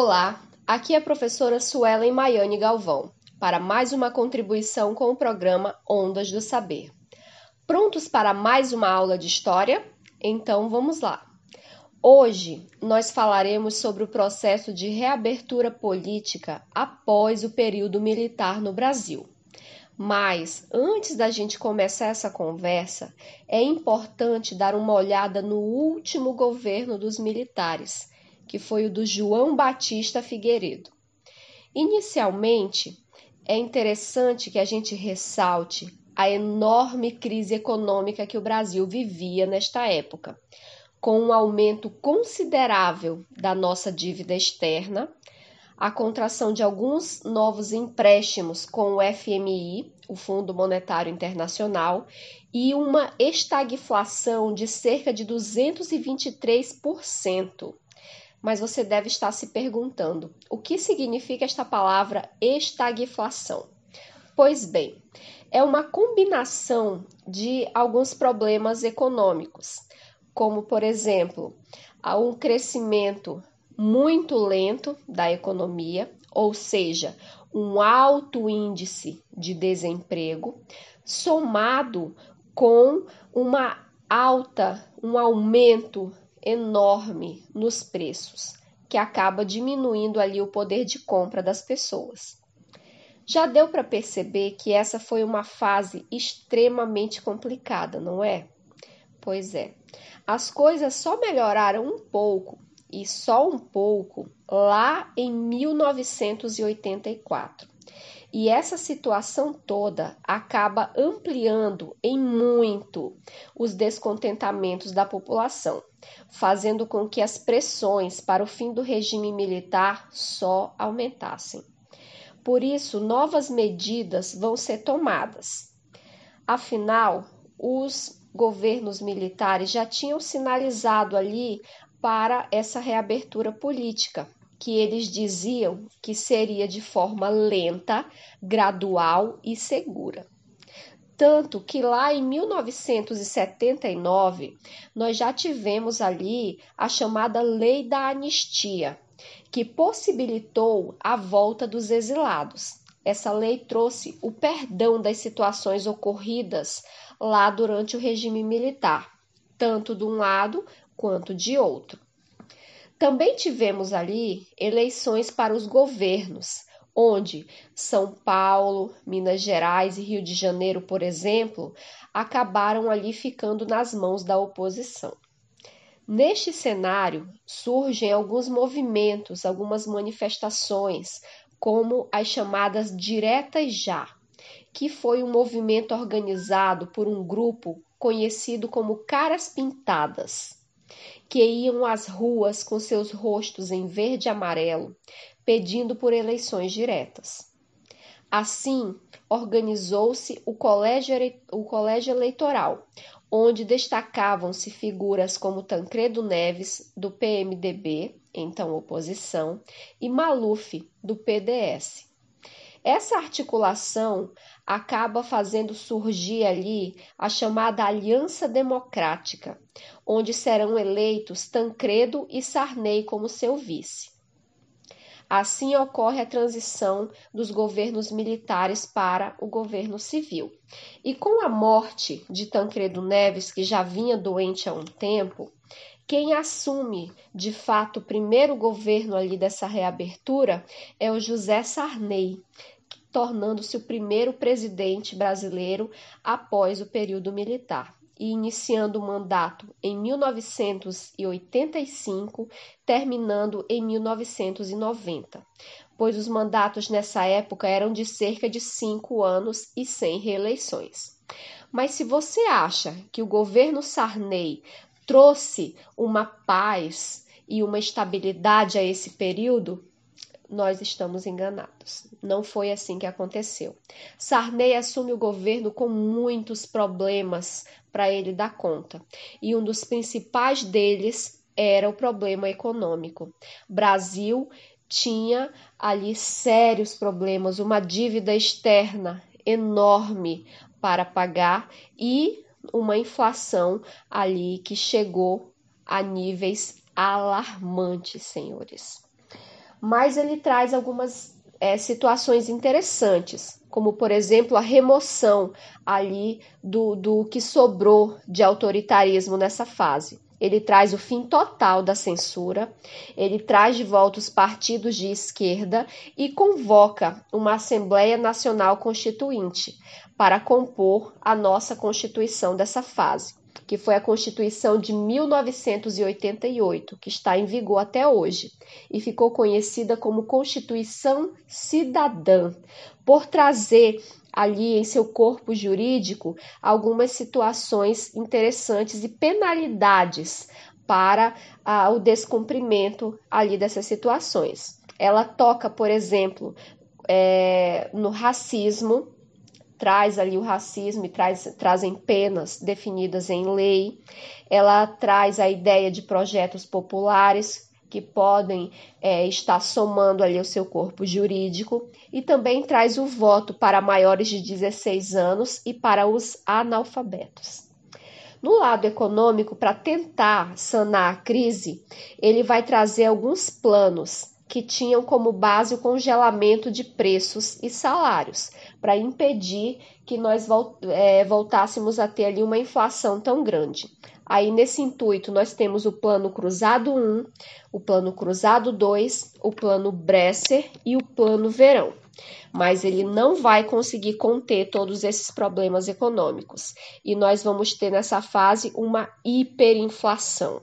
Olá, aqui é a professora Suelen Maiane Galvão para mais uma contribuição com o programa Ondas do Saber. Prontos para mais uma aula de história? Então vamos lá. Hoje nós falaremos sobre o processo de reabertura política após o período militar no Brasil. Mas antes da gente começar essa conversa, é importante dar uma olhada no último governo dos militares que foi o do João Batista Figueiredo. Inicialmente, é interessante que a gente ressalte a enorme crise econômica que o Brasil vivia nesta época, com um aumento considerável da nossa dívida externa, a contração de alguns novos empréstimos com o FMI, o Fundo Monetário Internacional, e uma estagflação de cerca de 223% mas você deve estar se perguntando: o que significa esta palavra estagflação? Pois bem, é uma combinação de alguns problemas econômicos, como, por exemplo, um crescimento muito lento da economia, ou seja, um alto índice de desemprego, somado com uma alta, um aumento enorme nos preços, que acaba diminuindo ali o poder de compra das pessoas. Já deu para perceber que essa foi uma fase extremamente complicada, não é? Pois é. As coisas só melhoraram um pouco, e só um pouco, lá em 1984. E essa situação toda acaba ampliando em muito os descontentamentos da população, fazendo com que as pressões para o fim do regime militar só aumentassem. Por isso, novas medidas vão ser tomadas. Afinal, os governos militares já tinham sinalizado ali para essa reabertura política, que eles diziam que seria de forma lenta, gradual e segura. Tanto que lá em 1979 nós já tivemos ali a chamada Lei da Anistia, que possibilitou a volta dos exilados. Essa lei trouxe o perdão das situações ocorridas lá durante o regime militar, tanto de um lado quanto de outro. Também tivemos ali eleições para os governos, onde São Paulo, Minas Gerais e Rio de Janeiro, por exemplo, acabaram ali ficando nas mãos da oposição. Neste cenário, surgem alguns movimentos, algumas manifestações, como as chamadas Diretas Já, que foi um movimento organizado por um grupo conhecido como Caras Pintadas que iam às ruas com seus rostos em verde e amarelo, pedindo por eleições diretas. Assim, organizou-se o colégio, o colégio eleitoral, onde destacavam-se figuras como Tancredo Neves, do PMDB, então oposição, e Maluf, do PDS. Essa articulação acaba fazendo surgir ali a chamada Aliança Democrática, onde serão eleitos Tancredo e Sarney como seu vice. Assim ocorre a transição dos governos militares para o governo civil. E com a morte de Tancredo Neves, que já vinha doente há um tempo, quem assume de fato o primeiro governo ali dessa reabertura é o José Sarney, tornando-se o primeiro presidente brasileiro após o período militar e iniciando o mandato em 1985, terminando em 1990, pois os mandatos nessa época eram de cerca de cinco anos e sem reeleições. Mas se você acha que o governo Sarney trouxe uma paz e uma estabilidade a esse período, nós estamos enganados. Não foi assim que aconteceu. Sarney assume o governo com muitos problemas para ele dar conta, e um dos principais deles era o problema econômico. Brasil tinha ali sérios problemas, uma dívida externa enorme para pagar e uma inflação ali que chegou a níveis alarmantes, senhores. Mas ele traz algumas é, situações interessantes, como por exemplo a remoção ali do, do que sobrou de autoritarismo nessa fase. Ele traz o fim total da censura, ele traz de volta os partidos de esquerda e convoca uma Assembleia Nacional Constituinte para compor a nossa Constituição dessa fase, que foi a Constituição de 1988, que está em vigor até hoje e ficou conhecida como Constituição Cidadã, por trazer ali em seu corpo jurídico algumas situações interessantes e penalidades para ah, o descumprimento ali dessas situações. Ela toca, por exemplo, é, no racismo, traz ali o racismo e traz, trazem penas definidas em lei. Ela traz a ideia de projetos populares, que podem é, estar somando ali o seu corpo jurídico e também traz o voto para maiores de 16 anos e para os analfabetos. No lado econômico, para tentar sanar a crise, ele vai trazer alguns planos que tinham como base o congelamento de preços e salários, para impedir que nós é, voltássemos a ter ali uma inflação tão grande. Aí, nesse intuito, nós temos o plano cruzado 1, o plano cruzado 2, o plano Bresser e o plano verão. Mas ele não vai conseguir conter todos esses problemas econômicos. E nós vamos ter nessa fase uma hiperinflação.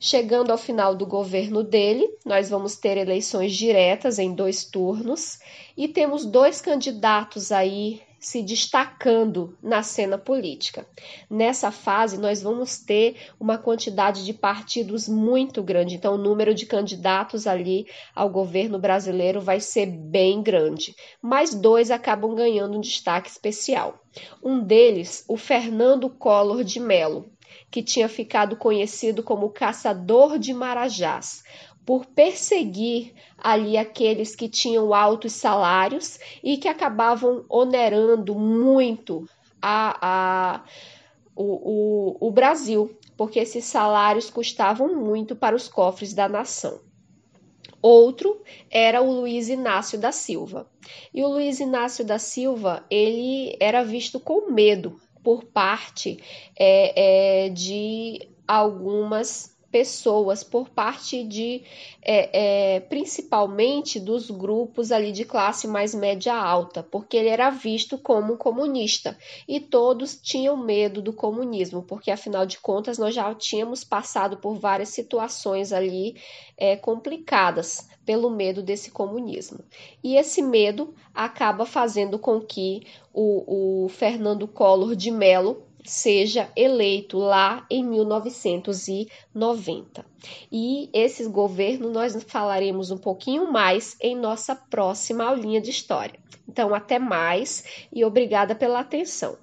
Chegando ao final do governo dele, nós vamos ter eleições diretas em dois turnos e temos dois candidatos aí se destacando na cena política. Nessa fase, nós vamos ter uma quantidade de partidos muito grande, então o número de candidatos ali ao governo brasileiro vai ser bem grande. Mas dois acabam ganhando um destaque especial. Um deles, o Fernando Collor de Mello, que tinha ficado conhecido como Caçador de Marajás, por perseguir ali aqueles que tinham altos salários e que acabavam onerando muito a, a o, o, o Brasil, porque esses salários custavam muito para os cofres da nação. Outro era o Luiz Inácio da Silva. E o Luiz Inácio da Silva, ele era visto com medo por parte é, é, de algumas pessoas por parte de é, é, principalmente dos grupos ali de classe mais média alta, porque ele era visto como comunista e todos tinham medo do comunismo, porque afinal de contas nós já tínhamos passado por várias situações ali é, complicadas pelo medo desse comunismo. E esse medo acaba fazendo com que o, o Fernando Collor de Mello seja eleito lá em 1990. E esses governos nós falaremos um pouquinho mais em nossa próxima aulinha de história. Então, até mais e obrigada pela atenção.